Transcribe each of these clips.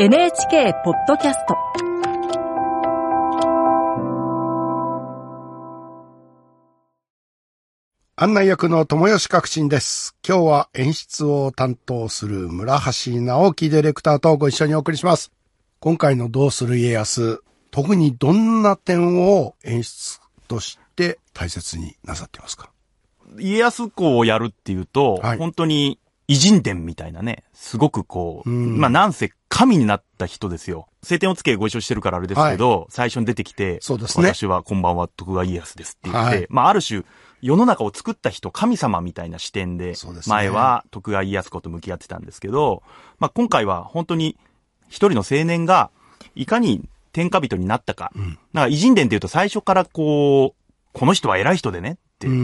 NHK ポッドキャスト案内役の友吉革新です。今日は演出を担当する村橋直樹ディレクターとご一緒にお送りします。今回のどうする家康、特にどんな点を演出として大切になさっていますか？家康公をやるっていうと、はい本当に偉人伝みたいなね、すごくこう、うん。まあなんせ神になった人ですよ。晴天をつけご一緒してるからあれですけど、最初に出てきて、そうですね。私はこんばんは徳川家康ですって言って、はい。まあある種、世の中を作った人、神様みたいな視点で前は徳川家康公と向き合ってたんですけど、まあ今回は本当に一人の青年が、いかに天下人になったか。ん。なんか偉人伝っていうと最初からこう、この人は偉い人でね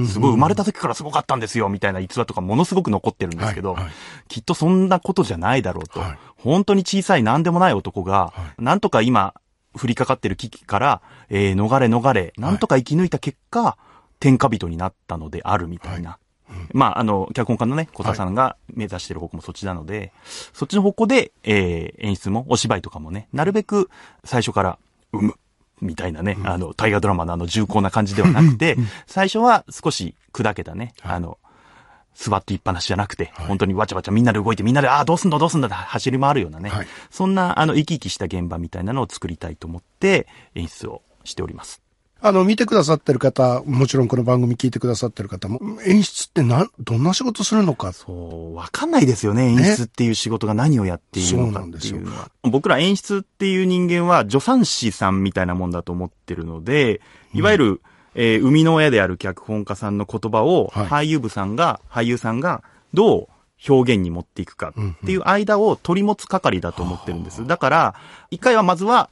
すごい生まれた時からすごかったんですよ、みたいな逸話とかものすごく残ってるんですけど、はいはい。きっとそんなことじゃないだろうと。はい。本当に小さい何でもない男が、はなんとか今、降りかかってる危機から、えー逃れ逃れ、なんとか生き抜いた結果、天下人になったのであるみたいな。まあ、あの、脚本家のね、小田さんが目指してる方向もそっちなので、そっちの方向で、えー演出も、お芝居とかもね、なるべく最初から、生む。みたいなね、あの、大河ドラマのあの重厚な感じではなくて、最初は少し砕けたね、あの、座っていっぱなしじゃなくて、本当にわちゃわちゃみんなで動いてみんなで、ああ、どうすんだどうすんだって走り回るようなね、はい。そんな、あの、生き生きした現場みたいなのを作りたいと思って、演出をしております。あの、見てくださってる方、もちろんこの番組聞いてくださってる方も、演出ってな、どんな仕事するのか。そう、わかんないですよね。演出っていう仕事が何をやっているのかっていうのは。僕ら演出っていう人間は助産師さんみたいなもんだと思ってるので、いわゆる、えー生みの親である脚本家さんの言葉を、はい俳優部さんが、俳優さんが、どう表現に持っていくかっていう間を取り持つ係だと思ってるんです。だから、一回はまずは、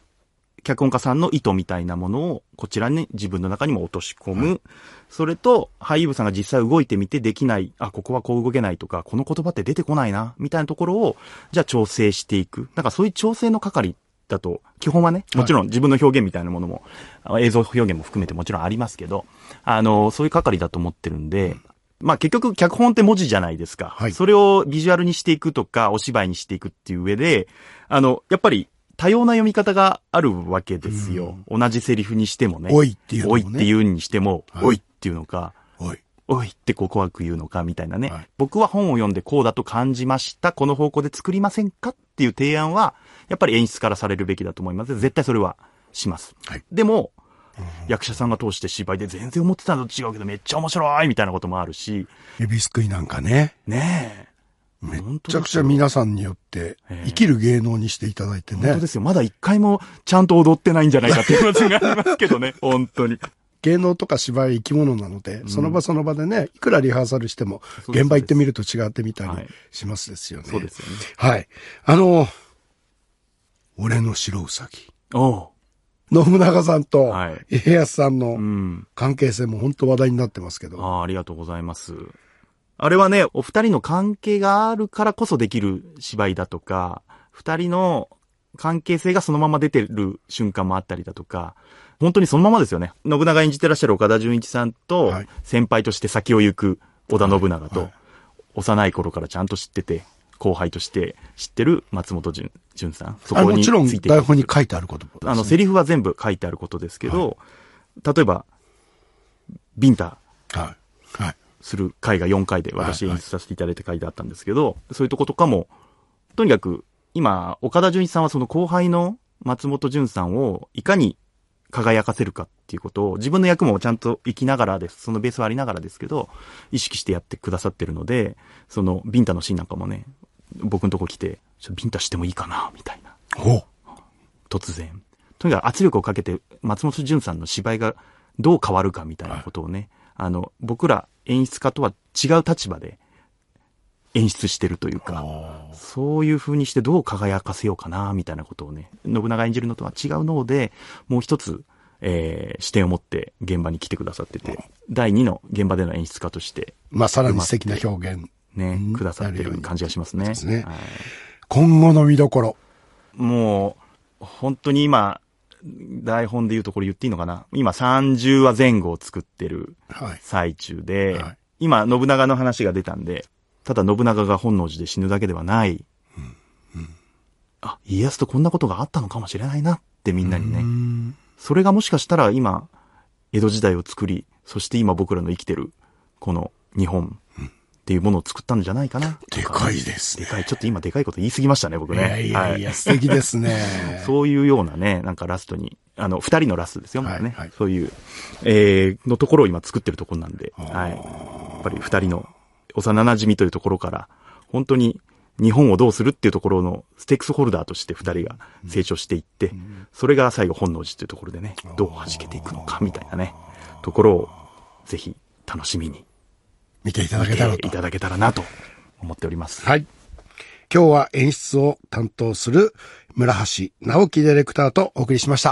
脚本家さんの意図みたいなものをこちらに自分の中にも落とし込む。それと、俳優部さんが実際動いてみてできない、あ、ここはこう動けないとか、この言葉って出てこないな、みたいなところを、じゃあ調整していく。だからそういう調整の係だと、基本はね、もちろん自分の表現みたいなものも、あ映像表現も含めてもちろんありますけど、あの、そういう係だと思ってるんで、まあ結局脚本って文字じゃないですか。はいそれをビジュアルにしていくとか、お芝居にしていくっていう上で、あの、やっぱり多様な読み方があるわけですよ。同じセリフにしてもね。おいっていうねおいっていうにしても、はいおいっていうのか、おい。おいってこう怖く言うのかみたいなね、はい僕は本を読んでこうだと感じました。この方向で作りませんかっていう提案は、やっぱり演出からされるべきだと思います。絶対それはします。はいでも、役者さんが通して芝居で全然思ってたのと違うけどめっちゃ面白いみたいなこともあるし、指すくいなんかね。ねえ。めちゃくちゃ皆さんによってええ生きる芸能にしていただいてね本当で。すよ。まだ一回もちゃんと踊ってないんじゃないかっていう話がありますけどね。本当に。芸能とか芝居生き物なので、その場その場でね、いくらリハーサルしても、現場行ってみると違ってみたりはいしますですよね。そうですよね。はい。あの、俺の白うさぎ。おう信長さんとはい家康さんうのん。関係性も本当話題になってますけど。ああ、ありがとうございます。あれはね、お二人の関係があるからこそできる芝居だとか、二人の関係性がそのまま出てる瞬間もあったりだとか、本当にそのままですよね。信長演じてらっしゃる岡田准一さんとはい、先輩として先を行く織田信長とはいはい、幼い頃からちゃんと知ってて、後輩として知ってる松本潤潤さん。そあもちろん台本に書いてあることねあの、セリフは全部書いてあることですけど、例えば、ビンタはい。はい。する回が4回で私はい演出させていただいた回であったんですけど、そういうとことかも、とにかく、今、岡田准一さんはその後輩の松本潤さんをいかに輝かせるかっていうことを、自分の役もちゃんと生きながらです。そのベースはありながらですけど、意識してやってくださってるので、そのビンタのシーンなんかもね、僕のとこ来て、ちょビンタしてもいいかな、みたいな。ほ突然。とにかく圧力をかけて、松本潤さんの芝居がどう変わるかみたいなことをね、あの、僕ら演出家とは違う立場で演出してるというか、そういう風にしてどう輝かせようかな、みたいなことをね、信長演じるのとは違うので、もう一つ、えー視点を持って現場に来てくださってて、第二の現場での演出家として、う。まあ、さらに素敵な表現。ねうん、くださってる感じがしますね。ですねはい今後の見どころ。もう、本当に今、台本で言うとこれ言っていいのかな？今30話前後を作ってるはい。最中で、はい。今信長の話が出たんで、ただ信長が本能寺で死ぬだけではない、あ、家康とこんなことがあったのかもしれないなってみんなにね。うん。それがもしかしたら今、江戸時代を作り、そして今僕らの生きてる、この日本っていうものを作ったんじゃないかな。でかいですね。でかい。ちょっと今でかいこと言い過ぎましたね、僕いね。やいやいや、は素敵ですね。そういうようなね、なんかラストに、あの、二人のラストですよ、まだね。はいはいそういう、えー、のところを今作ってるところなんで、はい。やっぱり二人の幼馴染というところから、本当に日本をどうするっていうところのステークスホルダーとして二人が成長していって、それが最後本能寺というところでね、どう弾けていくのかみたいなね、ところを、ぜひ楽しみに見ていただ見けたらと。ていただけたらなと思っております。はい。今日は演出を担当する村橋直樹ディレクターとお送りしました。